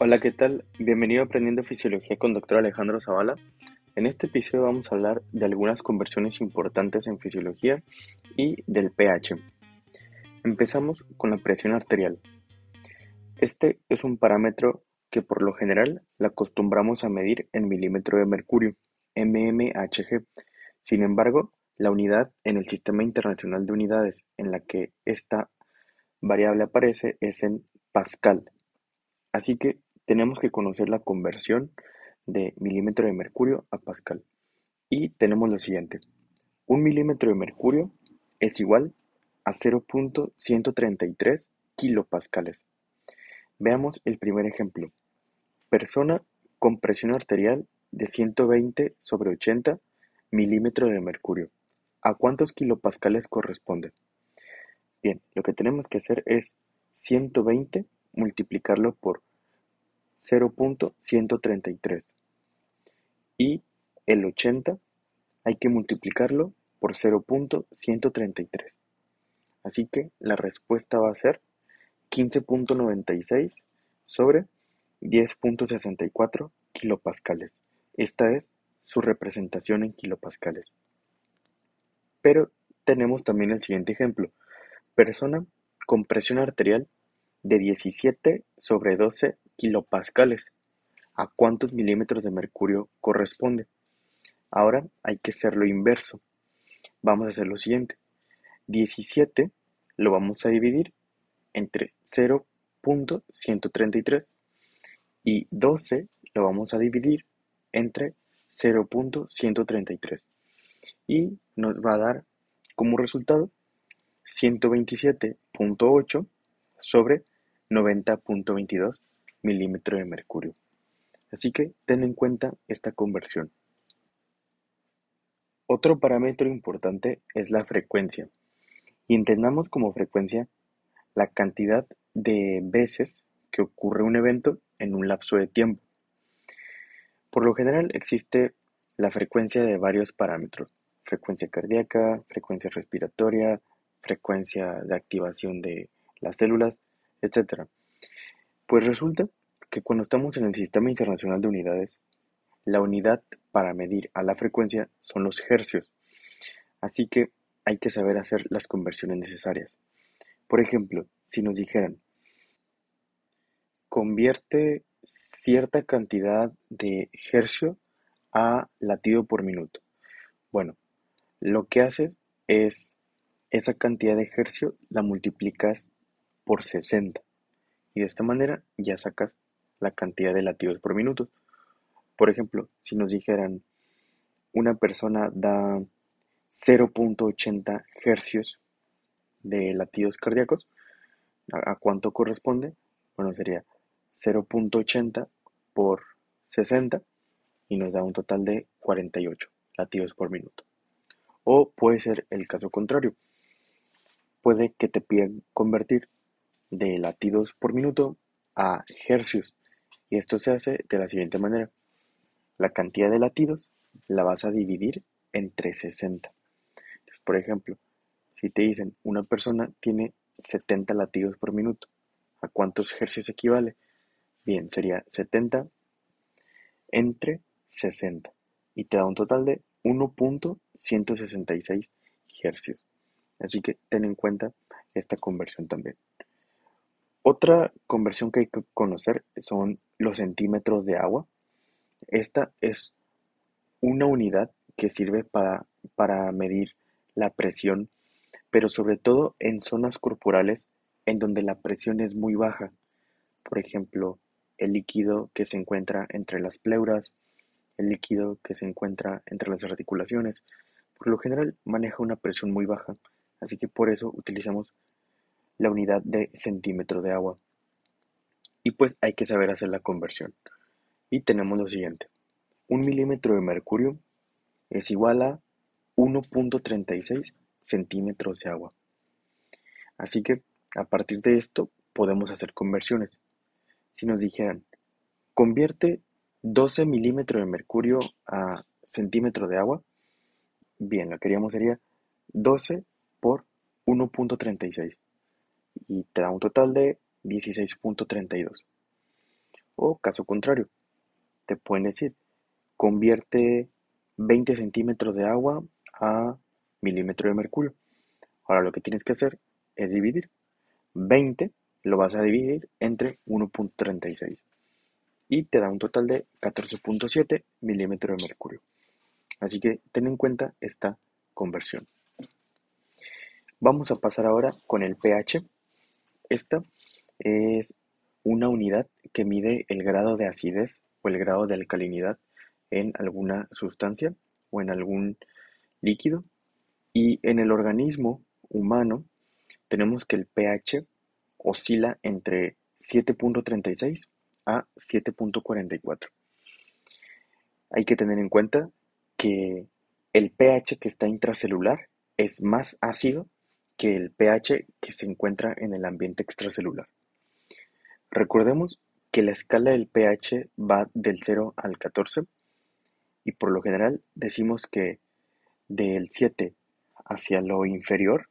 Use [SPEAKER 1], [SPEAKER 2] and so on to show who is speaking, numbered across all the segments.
[SPEAKER 1] Hola, ¿qué tal? Bienvenido a Aprendiendo Fisiología con Dr. Alejandro Zavala. En este episodio vamos a hablar de algunas conversiones importantes en fisiología y del pH. Empezamos con la presión arterial. Este es un parámetro que por lo general la acostumbramos a medir en milímetro de mercurio, mmHg. Sin embargo, la unidad en el Sistema Internacional de Unidades en la que esta variable aparece es en Pascal. Así que tenemos que conocer la conversión de milímetro de mercurio a pascal. Y tenemos lo siguiente. Un milímetro de mercurio es igual a 0.133 kilopascales. Veamos el primer ejemplo. Persona con presión arterial de 120 sobre 80 milímetros de mercurio. ¿A cuántos kilopascales corresponde? Bien, lo que tenemos que hacer es 120 multiplicarlo por 0.133 y el 80 hay que multiplicarlo por 0.133. Así que la respuesta va a ser 15.96 sobre 10.64 kilopascales. Esta es su representación en kilopascales. Pero tenemos también el siguiente ejemplo. Persona con presión arterial de 17 sobre 12 kilopascales. ¿A cuántos milímetros de mercurio corresponde? Ahora hay que hacer lo inverso. Vamos a hacer lo siguiente. 17 lo vamos a dividir entre 0.133 y 12 lo vamos a dividir entre 0.133 y nos va a dar como resultado 127.8 sobre 90.22 milímetro de mercurio. Así que ten en cuenta esta conversión. Otro parámetro importante es la frecuencia. Y entendamos como frecuencia la cantidad de veces que ocurre un evento en un lapso de tiempo. Por lo general existe la frecuencia de varios parámetros. Frecuencia cardíaca, frecuencia respiratoria, frecuencia de activación de las células, etc. Pues resulta que cuando estamos en el Sistema Internacional de Unidades, la unidad para medir a la frecuencia son los hercios, así que hay que saber hacer las conversiones necesarias. Por ejemplo, si nos dijeran, convierte cierta cantidad de hercio a latido por minuto. Bueno, lo que haces es esa cantidad de hercio la multiplicas por 60 y de esta manera ya sacas la cantidad de latidos por minuto. Por ejemplo, si nos dijeran una persona da 0.80 hercios de latidos cardíacos, ¿a cuánto corresponde? Bueno, sería 0.80 por 60 y nos da un total de 48 latidos por minuto. O puede ser el caso contrario. Puede que te pidan convertir de latidos por minuto a hercios. Y esto se hace de la siguiente manera. La cantidad de latidos la vas a dividir entre 60. por ejemplo, si te dicen una persona tiene 70 latidos por minuto, ¿a cuántos hercios equivale? Bien, sería 70 entre 60 y te da un total de 1.166 hercios. Así que ten en cuenta esta conversión también. Otra conversión que hay que conocer son los centímetros de agua. Esta es una unidad que sirve para, para medir la presión, pero sobre todo en zonas corporales en donde la presión es muy baja. Por ejemplo, el líquido que se encuentra entre las pleuras, el líquido que se encuentra entre las articulaciones. Por lo general maneja una presión muy baja, así que por eso utilizamos la unidad de centímetro de agua. Y pues hay que saber hacer la conversión. Y tenemos lo siguiente. Un milímetro de mercurio es igual a 1.36 centímetros de agua. Así que a partir de esto podemos hacer conversiones. Si nos dijeran, convierte 12 milímetros de mercurio a centímetro de agua, bien, lo que haríamos sería 12 por 1.36 y te da un total de 16.32. O caso contrario, te pueden decir, convierte 20 centímetros de agua a milímetro de mercurio. Ahora lo que tienes que hacer es dividir. 20 lo vas a dividir entre 1.36 y te da un total de 14.7 milímetros de mercurio. Así que ten en cuenta esta conversión. Vamos a pasar ahora con el pH. Esta es una unidad que mide el grado de acidez o el grado de alcalinidad en alguna sustancia o en algún líquido. Y en el organismo humano tenemos que el pH oscila entre 7.36 a 7.44. Hay que tener en cuenta que el pH que está intracelular es más ácido que el pH que se encuentra en el ambiente extracelular. Recordemos que la escala del pH va del 0 al 14 y por lo general decimos que del 7 hacia lo inferior,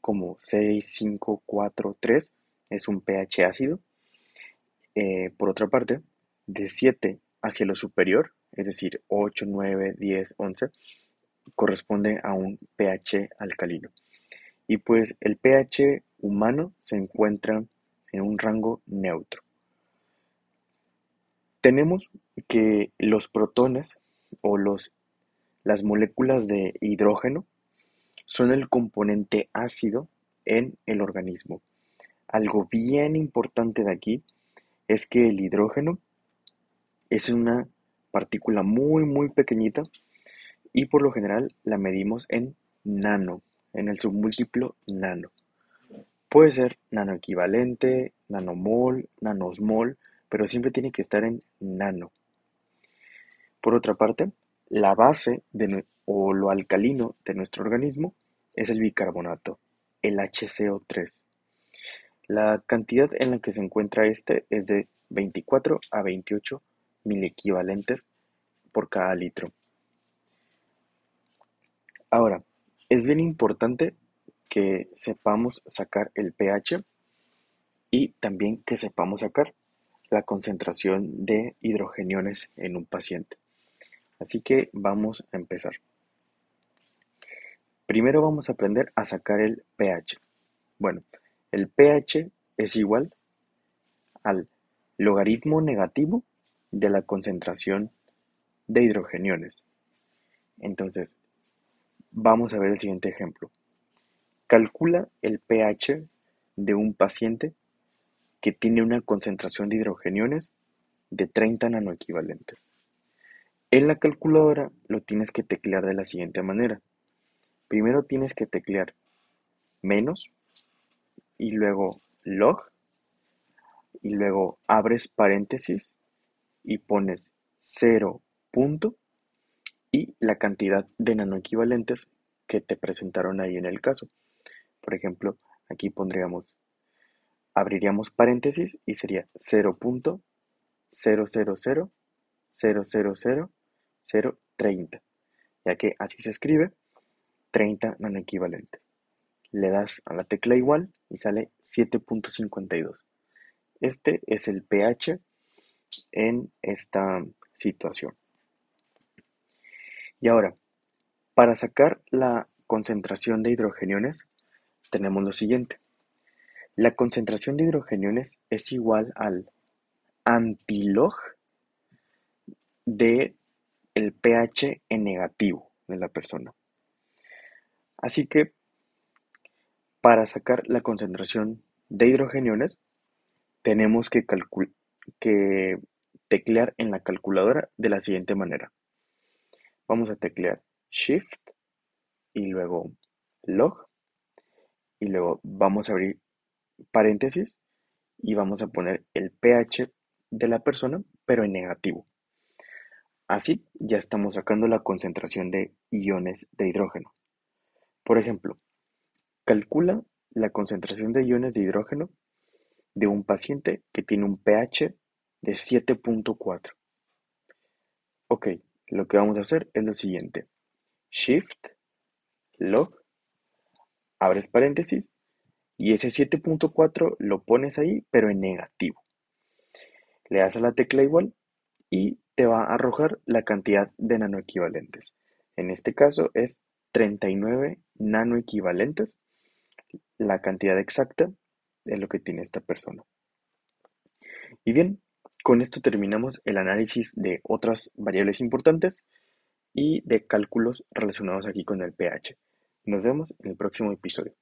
[SPEAKER 1] como 6, 5, 4, 3, es un pH ácido. Eh, por otra parte, de 7 hacia lo superior, es decir, 8, 9, 10, 11, corresponde a un pH alcalino. Y pues el pH humano se encuentra en un rango neutro. Tenemos que los protones o los, las moléculas de hidrógeno son el componente ácido en el organismo. Algo bien importante de aquí es que el hidrógeno es una partícula muy muy pequeñita y por lo general la medimos en nano en el submúltiplo nano. Puede ser nanoequivalente, nanomol, nanosmol, pero siempre tiene que estar en nano. Por otra parte, la base de, o lo alcalino de nuestro organismo es el bicarbonato, el HCO3. La cantidad en la que se encuentra este es de 24 a 28 equivalentes por cada litro. Ahora, es bien importante que sepamos sacar el pH y también que sepamos sacar la concentración de hidrogeniones en un paciente. Así que vamos a empezar. Primero vamos a aprender a sacar el pH. Bueno, el pH es igual al logaritmo negativo de la concentración de hidrogeniones. Entonces, Vamos a ver el siguiente ejemplo. Calcula el pH de un paciente que tiene una concentración de hidrogeniones de 30 nanoequivalentes. En la calculadora lo tienes que teclear de la siguiente manera. Primero tienes que teclear menos y luego log y luego abres paréntesis y pones 0 punto y la cantidad de nanoequivalentes que te presentaron ahí en el caso. Por ejemplo, aquí pondríamos, abriríamos paréntesis y sería 0.000000030, ya que así se escribe 30 nanoequivalentes. Le das a la tecla igual y sale 7.52. Este es el pH en esta situación. Y ahora, para sacar la concentración de hidrogeniones, tenemos lo siguiente. La concentración de hidrogeniones es igual al antilog de el pH en negativo de la persona. Así que para sacar la concentración de hidrogeniones tenemos que, que teclear en la calculadora de la siguiente manera. Vamos a teclear Shift y luego log y luego vamos a abrir paréntesis y vamos a poner el pH de la persona pero en negativo. Así ya estamos sacando la concentración de iones de hidrógeno. Por ejemplo, calcula la concentración de iones de hidrógeno de un paciente que tiene un pH de 7.4. Ok, lo que vamos a hacer es lo siguiente. Shift, log, abres paréntesis y ese 7.4 lo pones ahí, pero en negativo. Le das a la tecla igual y te va a arrojar la cantidad de nanoequivalentes. En este caso es 39 nanoequivalentes, la cantidad exacta de lo que tiene esta persona. Y bien, con esto terminamos el análisis de otras variables importantes y de cálculos relacionados aquí con el pH. Nos vemos en el próximo episodio.